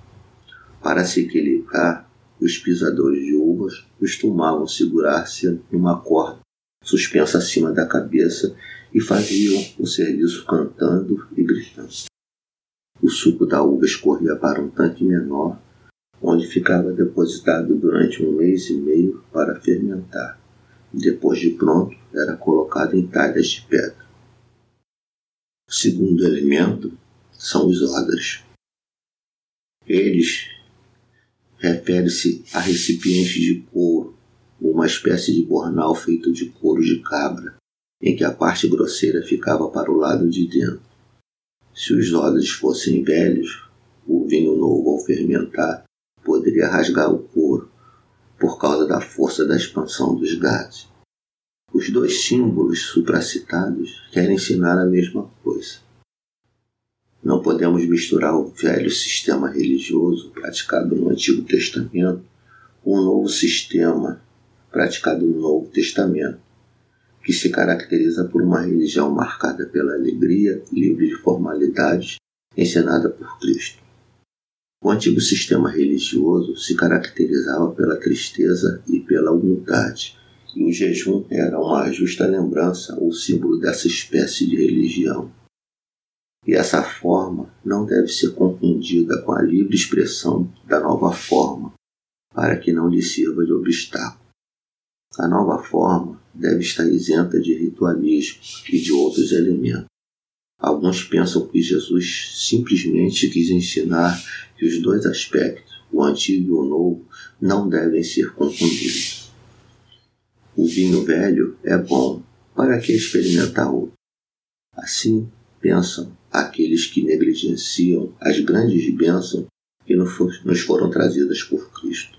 Para se equilibrar, os pisadores de uvas costumavam segurar-se numa corda suspensa acima da cabeça e faziam o serviço cantando e gritando. O suco da uva escorria para um tanque menor, onde ficava depositado durante um mês e meio para fermentar. Depois de pronto, era colocado em talhas de pedra. O segundo elemento são os odres. Eles refere-se a recipientes de couro, uma espécie de bornal feito de couro de cabra, em que a parte grosseira ficava para o lado de dentro. Se os odres fossem velhos, o vinho novo ao fermentar poderia rasgar o couro por causa da força da expansão dos gases. Os dois símbolos supracitados querem ensinar a mesma coisa. Não podemos misturar o velho sistema religioso praticado no Antigo Testamento com o novo sistema praticado no Novo Testamento que se caracteriza por uma religião marcada pela alegria, livre de formalidades, ensinada por Cristo. O antigo sistema religioso se caracterizava pela tristeza e pela humildade, e o jejum era uma justa lembrança ou símbolo dessa espécie de religião. E essa forma não deve ser confundida com a livre expressão da nova forma, para que não lhe sirva de obstáculo. A nova forma deve estar isenta de ritualismo e de outros elementos. Alguns pensam que Jesus simplesmente quis ensinar que os dois aspectos, o antigo e o novo, não devem ser confundidos. O vinho velho é bom, para que experimentar outro? Assim pensam aqueles que negligenciam as grandes bênçãos que nos foram trazidas por Cristo.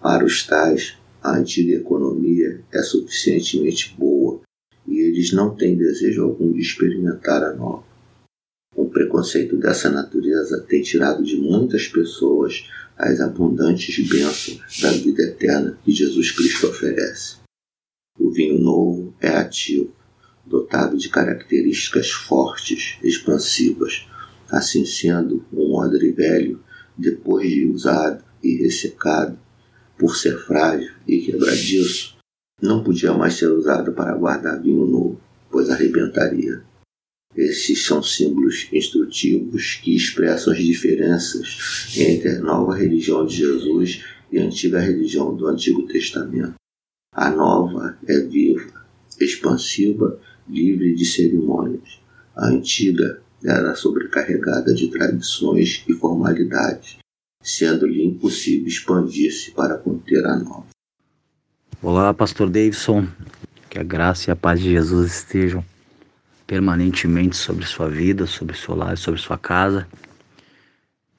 Para os tais, a antiga economia é suficientemente boa e eles não têm desejo algum de experimentar a nova. Um preconceito dessa natureza tem tirado de muitas pessoas as abundantes bênçãos da vida eterna que Jesus Cristo oferece. O vinho novo é ativo, dotado de características fortes, expansivas. Assim sendo, um odre velho, depois de usado e ressecado, por ser frágil e quebradiço, não podia mais ser usado para guardar vinho novo, pois arrebentaria. Esses são símbolos instrutivos que expressam as diferenças entre a nova religião de Jesus e a antiga religião do Antigo Testamento. A nova é viva, expansiva, livre de cerimônias. A antiga era sobrecarregada de tradições e formalidades, sendo-lhe impossível expandir-se para conter a nova. Olá, Pastor Davidson. Que a graça e a paz de Jesus estejam permanentemente sobre sua vida, sobre seu lar, sobre sua casa.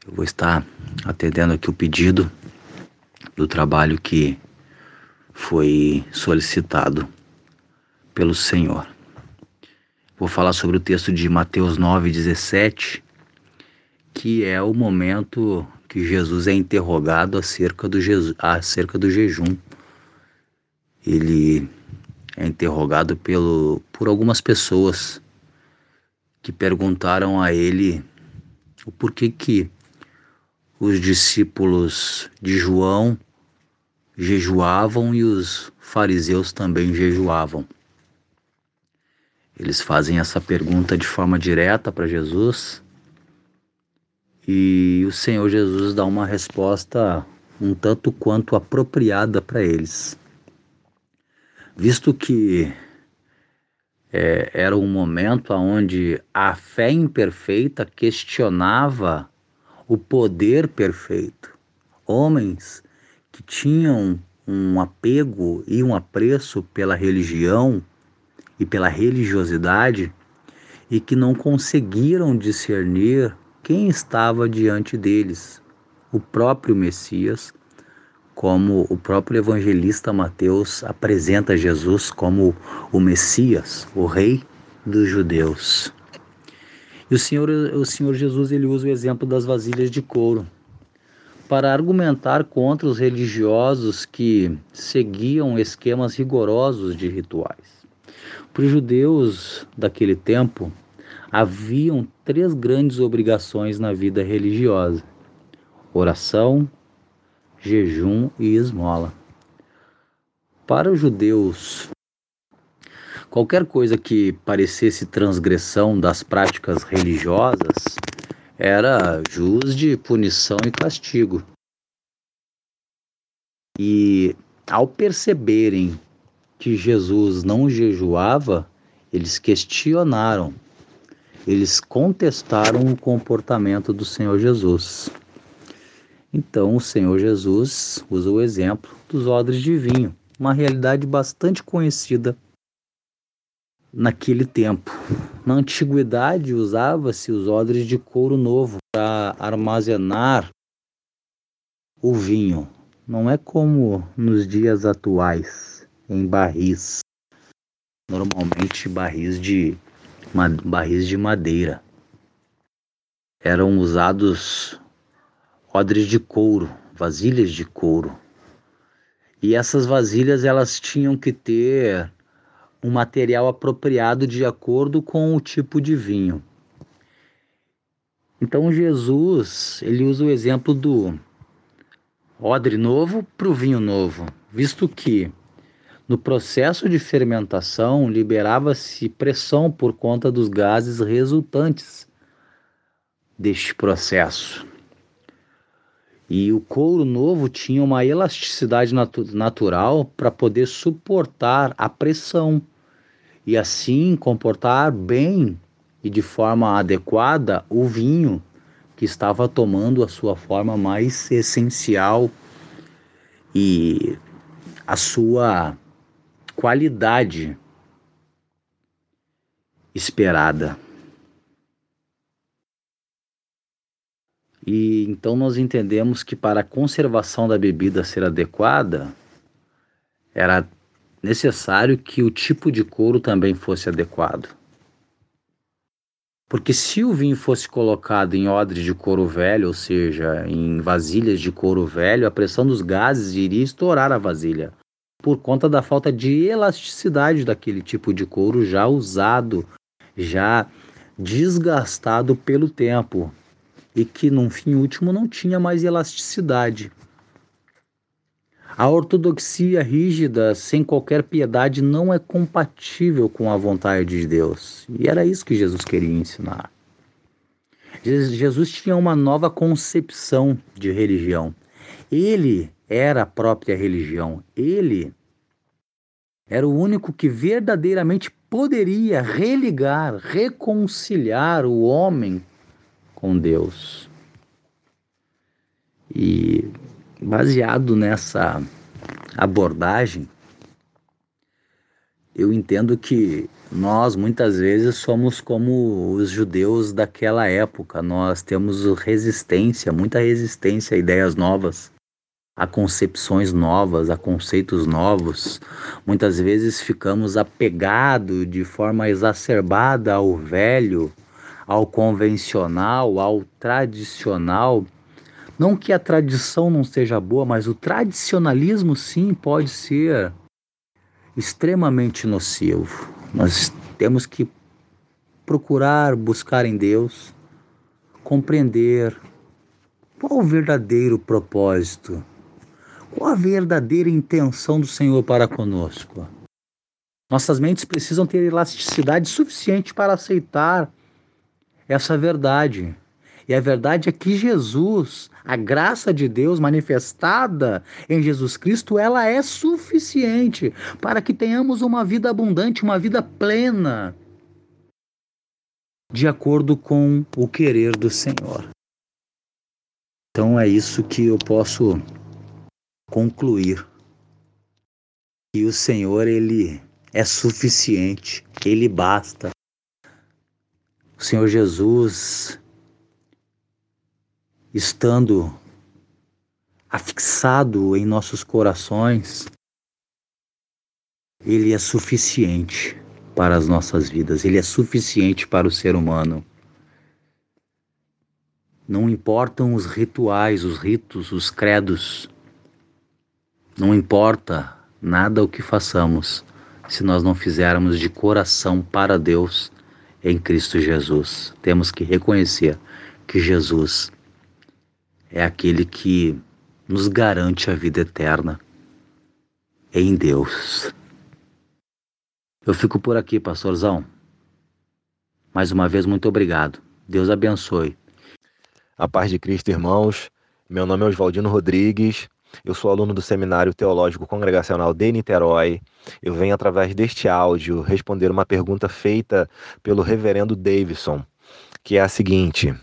Eu vou estar atendendo aqui o pedido do trabalho que foi solicitado pelo Senhor. Vou falar sobre o texto de Mateus 9,17, que é o momento que Jesus é interrogado acerca do, Jesus, acerca do jejum. Ele é interrogado pelo, por algumas pessoas que perguntaram a ele o porquê que os discípulos de João jejuavam e os fariseus também jejuavam. Eles fazem essa pergunta de forma direta para Jesus e o Senhor Jesus dá uma resposta um tanto quanto apropriada para eles. Visto que é, era um momento onde a fé imperfeita questionava o poder perfeito. Homens que tinham um apego e um apreço pela religião e pela religiosidade e que não conseguiram discernir quem estava diante deles, o próprio Messias, como o próprio evangelista Mateus apresenta Jesus como o Messias, o rei dos judeus. E o Senhor, o Senhor Jesus ele usa o exemplo das vasilhas de couro para argumentar contra os religiosos que seguiam esquemas rigorosos de rituais. Para os judeus daquele tempo, haviam três grandes obrigações na vida religiosa: oração, jejum e esmola. Para os judeus, qualquer coisa que parecesse transgressão das práticas religiosas era jus de punição e castigo. E ao perceberem que Jesus não jejuava, eles questionaram, eles contestaram o comportamento do Senhor Jesus. Então o Senhor Jesus usa o exemplo dos odres de vinho, uma realidade bastante conhecida naquele tempo. Na antiguidade usava-se os odres de couro novo para armazenar o vinho. Não é como nos dias atuais, em barris. Normalmente barris de barris de madeira. Eram usados odres de couro, vasilhas de couro. E essas vasilhas elas tinham que ter um material apropriado de acordo com o tipo de vinho. Então Jesus, ele usa o exemplo do odre novo para o vinho novo, visto que no processo de fermentação liberava-se pressão por conta dos gases resultantes deste processo. E o couro novo tinha uma elasticidade natu natural para poder suportar a pressão e assim comportar bem e de forma adequada o vinho que estava tomando a sua forma mais essencial e a sua qualidade esperada. E então nós entendemos que para a conservação da bebida ser adequada, era necessário que o tipo de couro também fosse adequado. Porque se o vinho fosse colocado em odre de couro velho, ou seja, em vasilhas de couro velho, a pressão dos gases iria estourar a vasilha, por conta da falta de elasticidade daquele tipo de couro já usado, já desgastado pelo tempo, e que, num fim último, não tinha mais elasticidade. A ortodoxia rígida, sem qualquer piedade, não é compatível com a vontade de Deus. E era isso que Jesus queria ensinar. Jesus tinha uma nova concepção de religião. Ele era a própria religião. Ele era o único que verdadeiramente poderia religar, reconciliar o homem com Deus. E baseado nessa abordagem, eu entendo que nós muitas vezes somos como os judeus daquela época, nós temos resistência, muita resistência a ideias novas, a concepções novas, a conceitos novos. Muitas vezes ficamos apegados de forma exacerbada ao velho, ao convencional, ao tradicional não que a tradição não seja boa, mas o tradicionalismo sim pode ser extremamente nocivo. Nós temos que procurar buscar em Deus, compreender qual o verdadeiro propósito, qual a verdadeira intenção do Senhor para conosco. Nossas mentes precisam ter elasticidade suficiente para aceitar essa verdade. E a verdade é que Jesus, a graça de Deus manifestada em Jesus Cristo, ela é suficiente para que tenhamos uma vida abundante, uma vida plena, de acordo com o querer do Senhor. Então é isso que eu posso concluir. Que o Senhor ele é suficiente, ele basta. O Senhor Jesus estando afixado em nossos corações, ele é suficiente para as nossas vidas, ele é suficiente para o ser humano. Não importam os rituais, os ritos, os credos, não importa nada o que façamos se nós não fizermos de coração para Deus em Cristo Jesus. Temos que reconhecer que Jesus é aquele que nos garante a vida eterna em Deus. Eu fico por aqui, pastorzão. Mais uma vez, muito obrigado. Deus abençoe. A paz de Cristo, irmãos. Meu nome é Oswaldino Rodrigues. Eu sou aluno do Seminário Teológico Congregacional de Niterói. Eu venho, através deste áudio, responder uma pergunta feita pelo reverendo Davidson, que é a seguinte: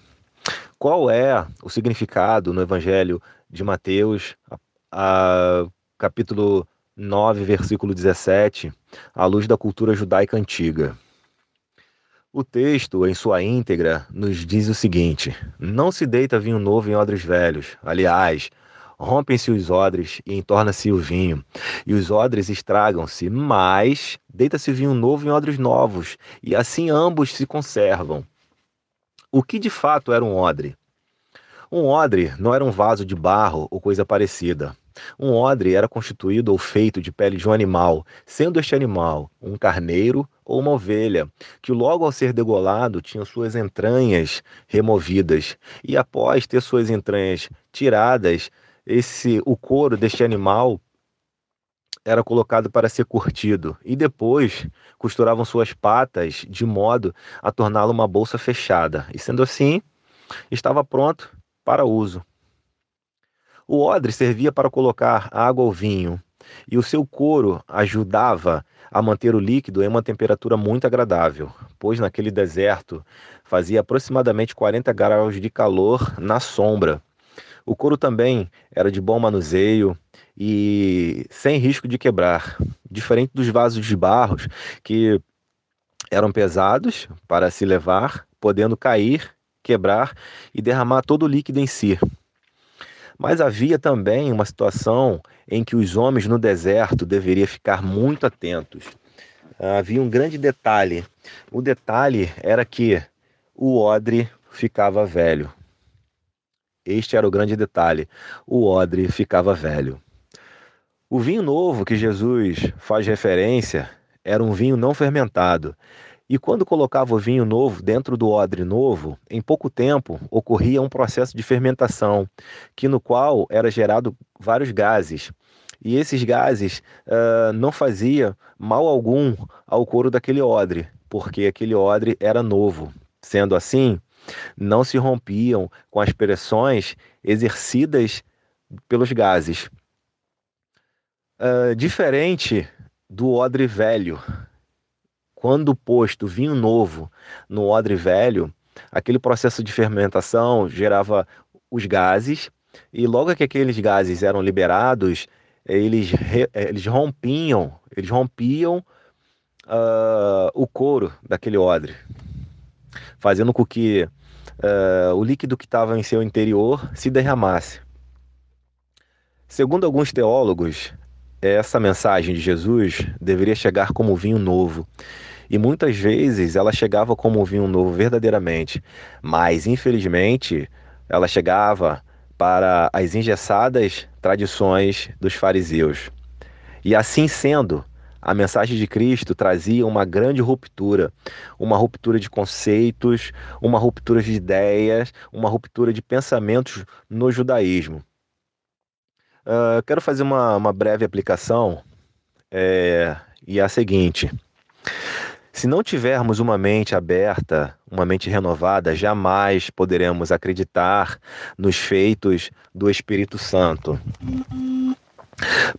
qual é o significado no Evangelho de Mateus, a, a, capítulo 9, versículo 17, à luz da cultura judaica antiga. O texto, em sua íntegra, nos diz o seguinte: Não se deita vinho novo em odres velhos. Aliás, rompem-se os odres e entorna-se o vinho, e os odres estragam-se, mas deita-se vinho novo em odres novos, e assim ambos se conservam. O que de fato era um odre? Um odre não era um vaso de barro ou coisa parecida. Um odre era constituído ou feito de pele de um animal, sendo este animal um carneiro ou uma ovelha, que logo ao ser degolado tinha suas entranhas removidas, e após ter suas entranhas tiradas, esse o couro deste animal era colocado para ser curtido e depois costuravam suas patas de modo a torná-lo uma bolsa fechada. E sendo assim, estava pronto para uso. O odre servia para colocar água ou vinho, e o seu couro ajudava a manter o líquido em uma temperatura muito agradável, pois naquele deserto fazia aproximadamente 40 graus de calor na sombra. O couro também era de bom manuseio e sem risco de quebrar, diferente dos vasos de barros que eram pesados para se levar, podendo cair quebrar e derramar todo o líquido em si. Mas havia também uma situação em que os homens no deserto deveriam ficar muito atentos. Havia um grande detalhe. O detalhe era que o odre ficava velho. Este era o grande detalhe. O odre ficava velho. O vinho novo que Jesus faz referência era um vinho não fermentado. E quando colocava o vinho novo dentro do odre novo, em pouco tempo ocorria um processo de fermentação, que no qual era gerado vários gases. E esses gases uh, não faziam mal algum ao couro daquele odre, porque aquele odre era novo. Sendo assim, não se rompiam com as pressões exercidas pelos gases. Uh, diferente do odre velho, quando posto vinho novo no odre velho, aquele processo de fermentação gerava os gases, e logo que aqueles gases eram liberados, eles, eles rompiam, eles rompiam uh, o couro daquele odre, fazendo com que uh, o líquido que estava em seu interior se derramasse. Segundo alguns teólogos, essa mensagem de Jesus deveria chegar como vinho novo. E muitas vezes ela chegava como vinho novo verdadeiramente, mas infelizmente ela chegava para as engessadas tradições dos fariseus. E assim sendo, a mensagem de Cristo trazia uma grande ruptura, uma ruptura de conceitos, uma ruptura de ideias, uma ruptura de pensamentos no judaísmo. Uh, quero fazer uma, uma breve aplicação é, e é a seguinte: se não tivermos uma mente aberta, uma mente renovada, jamais poderemos acreditar nos feitos do Espírito Santo.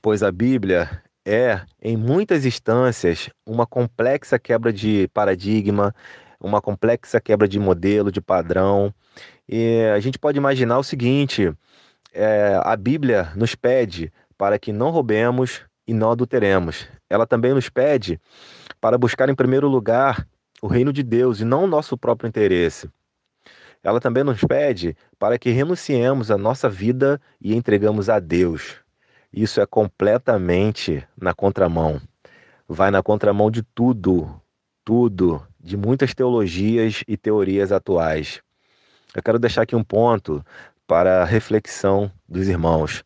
Pois a Bíblia é, em muitas instâncias, uma complexa quebra de paradigma, uma complexa quebra de modelo, de padrão. E a gente pode imaginar o seguinte: é, a Bíblia nos pede para que não roubemos e não adulteremos. Ela também nos pede para buscar em primeiro lugar o reino de Deus e não o nosso próprio interesse. Ela também nos pede para que renunciemos a nossa vida e entregamos a Deus. Isso é completamente na contramão. Vai na contramão de tudo, tudo, de muitas teologias e teorias atuais. Eu quero deixar aqui um ponto para a reflexão dos irmãos.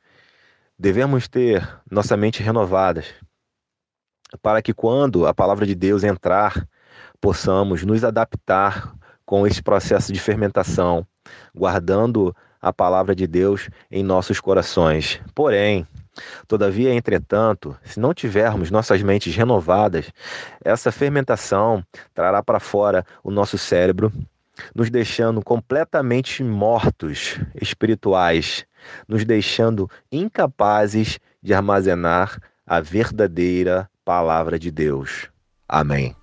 Devemos ter nossa mente renovada, para que quando a palavra de Deus entrar, possamos nos adaptar com esse processo de fermentação, guardando a palavra de Deus em nossos corações. Porém, Todavia, entretanto, se não tivermos nossas mentes renovadas, essa fermentação trará para fora o nosso cérebro nos deixando completamente mortos espirituais, nos deixando incapazes de armazenar a verdadeira palavra de Deus. Amém.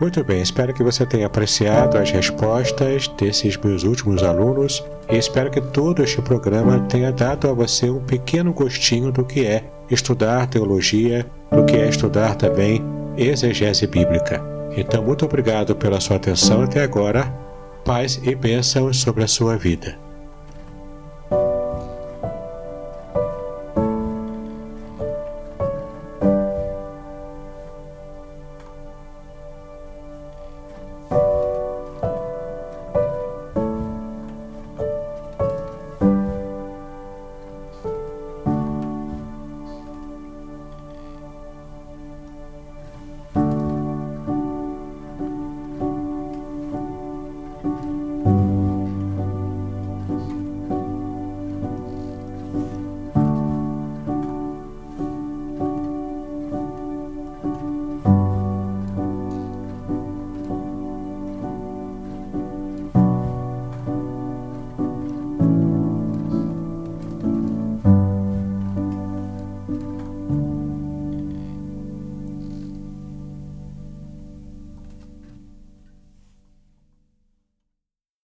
Muito bem, espero que você tenha apreciado as respostas desses meus últimos alunos e espero que todo este programa tenha dado a você um pequeno gostinho do que é estudar teologia, do que é estudar também exegese bíblica. Então, muito obrigado pela sua atenção até agora. Paz e bênçãos sobre a sua vida.